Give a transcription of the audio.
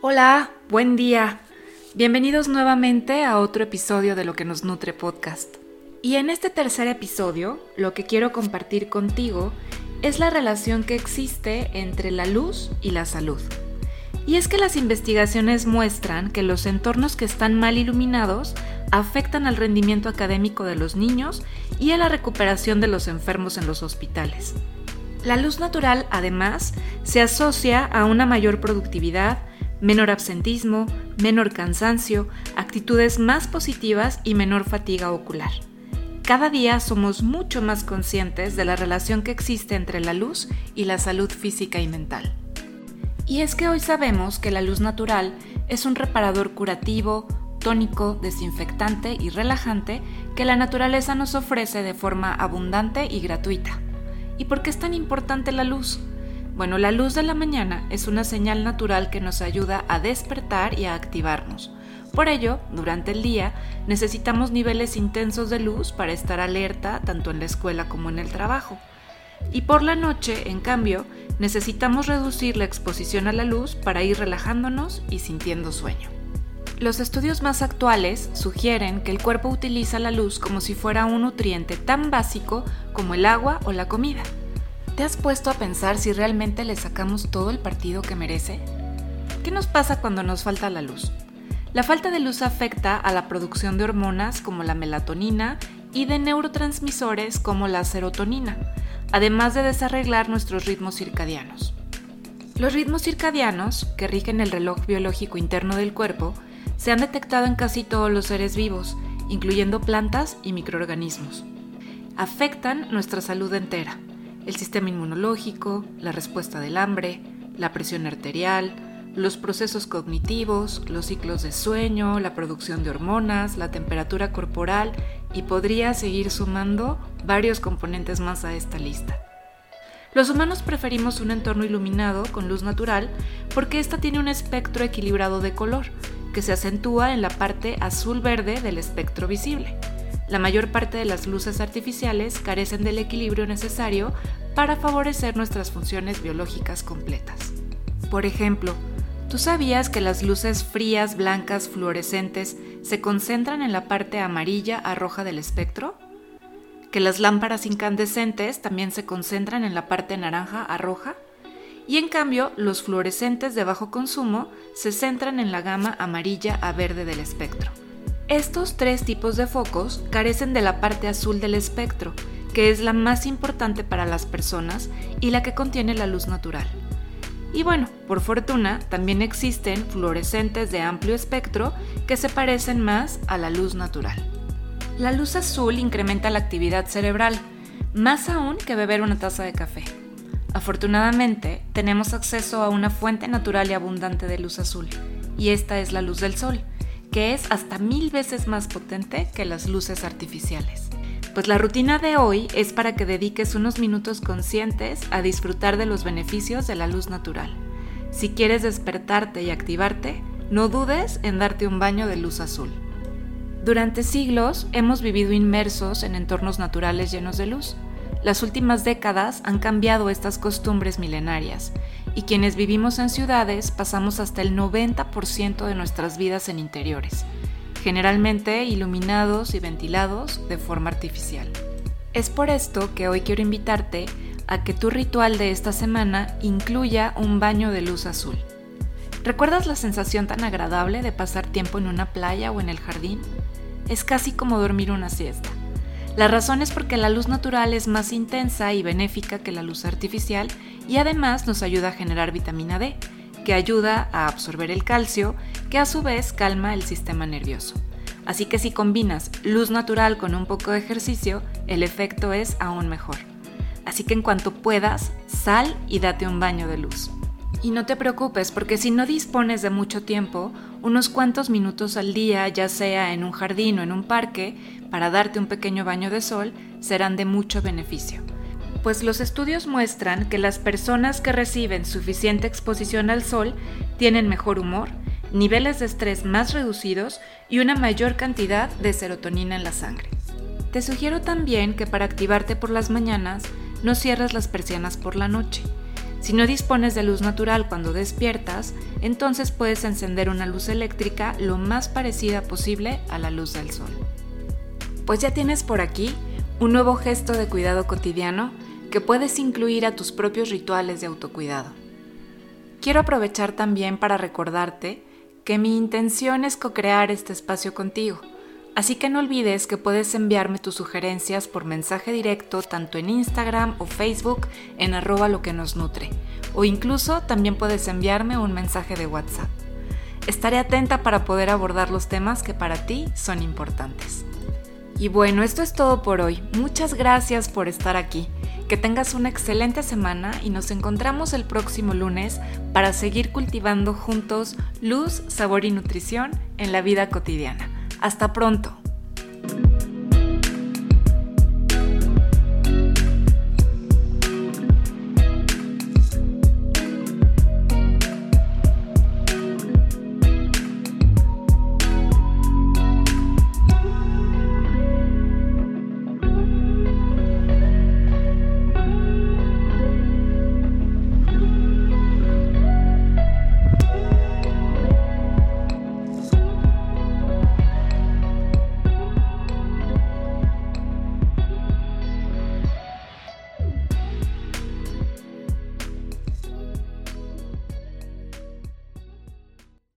Hola, buen día. Bienvenidos nuevamente a otro episodio de Lo que nos nutre podcast. Y en este tercer episodio, lo que quiero compartir contigo es la relación que existe entre la luz y la salud. Y es que las investigaciones muestran que los entornos que están mal iluminados afectan al rendimiento académico de los niños y a la recuperación de los enfermos en los hospitales. La luz natural, además, se asocia a una mayor productividad, menor absentismo, menor cansancio, actitudes más positivas y menor fatiga ocular. Cada día somos mucho más conscientes de la relación que existe entre la luz y la salud física y mental. Y es que hoy sabemos que la luz natural es un reparador curativo, tónico, desinfectante y relajante que la naturaleza nos ofrece de forma abundante y gratuita. ¿Y por qué es tan importante la luz? Bueno, la luz de la mañana es una señal natural que nos ayuda a despertar y a activarnos. Por ello, durante el día necesitamos niveles intensos de luz para estar alerta tanto en la escuela como en el trabajo. Y por la noche, en cambio, necesitamos reducir la exposición a la luz para ir relajándonos y sintiendo sueño. Los estudios más actuales sugieren que el cuerpo utiliza la luz como si fuera un nutriente tan básico como el agua o la comida. ¿Te has puesto a pensar si realmente le sacamos todo el partido que merece? ¿Qué nos pasa cuando nos falta la luz? La falta de luz afecta a la producción de hormonas como la melatonina y de neurotransmisores como la serotonina, además de desarreglar nuestros ritmos circadianos. Los ritmos circadianos, que rigen el reloj biológico interno del cuerpo, se han detectado en casi todos los seres vivos, incluyendo plantas y microorganismos. Afectan nuestra salud entera, el sistema inmunológico, la respuesta del hambre, la presión arterial, los procesos cognitivos, los ciclos de sueño, la producción de hormonas, la temperatura corporal y podría seguir sumando varios componentes más a esta lista. Los humanos preferimos un entorno iluminado con luz natural porque ésta tiene un espectro equilibrado de color, que se acentúa en la parte azul-verde del espectro visible. La mayor parte de las luces artificiales carecen del equilibrio necesario para favorecer nuestras funciones biológicas completas. Por ejemplo, ¿Tú sabías que las luces frías, blancas, fluorescentes se concentran en la parte amarilla a roja del espectro? ¿Que las lámparas incandescentes también se concentran en la parte naranja a roja? Y en cambio, los fluorescentes de bajo consumo se centran en la gama amarilla a verde del espectro. Estos tres tipos de focos carecen de la parte azul del espectro, que es la más importante para las personas y la que contiene la luz natural. Y bueno, por fortuna, también existen fluorescentes de amplio espectro que se parecen más a la luz natural. La luz azul incrementa la actividad cerebral, más aún que beber una taza de café. Afortunadamente, tenemos acceso a una fuente natural y abundante de luz azul, y esta es la luz del sol, que es hasta mil veces más potente que las luces artificiales. Pues la rutina de hoy es para que dediques unos minutos conscientes a disfrutar de los beneficios de la luz natural. Si quieres despertarte y activarte, no dudes en darte un baño de luz azul. Durante siglos hemos vivido inmersos en entornos naturales llenos de luz. Las últimas décadas han cambiado estas costumbres milenarias y quienes vivimos en ciudades pasamos hasta el 90% de nuestras vidas en interiores generalmente iluminados y ventilados de forma artificial. Es por esto que hoy quiero invitarte a que tu ritual de esta semana incluya un baño de luz azul. ¿Recuerdas la sensación tan agradable de pasar tiempo en una playa o en el jardín? Es casi como dormir una siesta. La razón es porque la luz natural es más intensa y benéfica que la luz artificial y además nos ayuda a generar vitamina D, que ayuda a absorber el calcio, que a su vez calma el sistema nervioso. Así que si combinas luz natural con un poco de ejercicio, el efecto es aún mejor. Así que en cuanto puedas, sal y date un baño de luz. Y no te preocupes porque si no dispones de mucho tiempo, unos cuantos minutos al día, ya sea en un jardín o en un parque, para darte un pequeño baño de sol, serán de mucho beneficio pues los estudios muestran que las personas que reciben suficiente exposición al sol tienen mejor humor, niveles de estrés más reducidos y una mayor cantidad de serotonina en la sangre. Te sugiero también que para activarte por las mañanas no cierres las persianas por la noche. Si no dispones de luz natural cuando despiertas, entonces puedes encender una luz eléctrica lo más parecida posible a la luz del sol. Pues ya tienes por aquí un nuevo gesto de cuidado cotidiano que puedes incluir a tus propios rituales de autocuidado. Quiero aprovechar también para recordarte que mi intención es co-crear este espacio contigo Así que no olvides que puedes enviarme tus sugerencias por mensaje directo tanto en Instagram o Facebook en arroba lo que nos nutre. O incluso también puedes enviarme un mensaje de WhatsApp. Estaré atenta para poder abordar los temas que para ti son importantes. Y bueno, esto es todo por hoy. Muchas gracias por estar aquí. Que tengas una excelente semana y nos encontramos el próximo lunes para seguir cultivando juntos luz, sabor y nutrición en la vida cotidiana. Hasta pronto.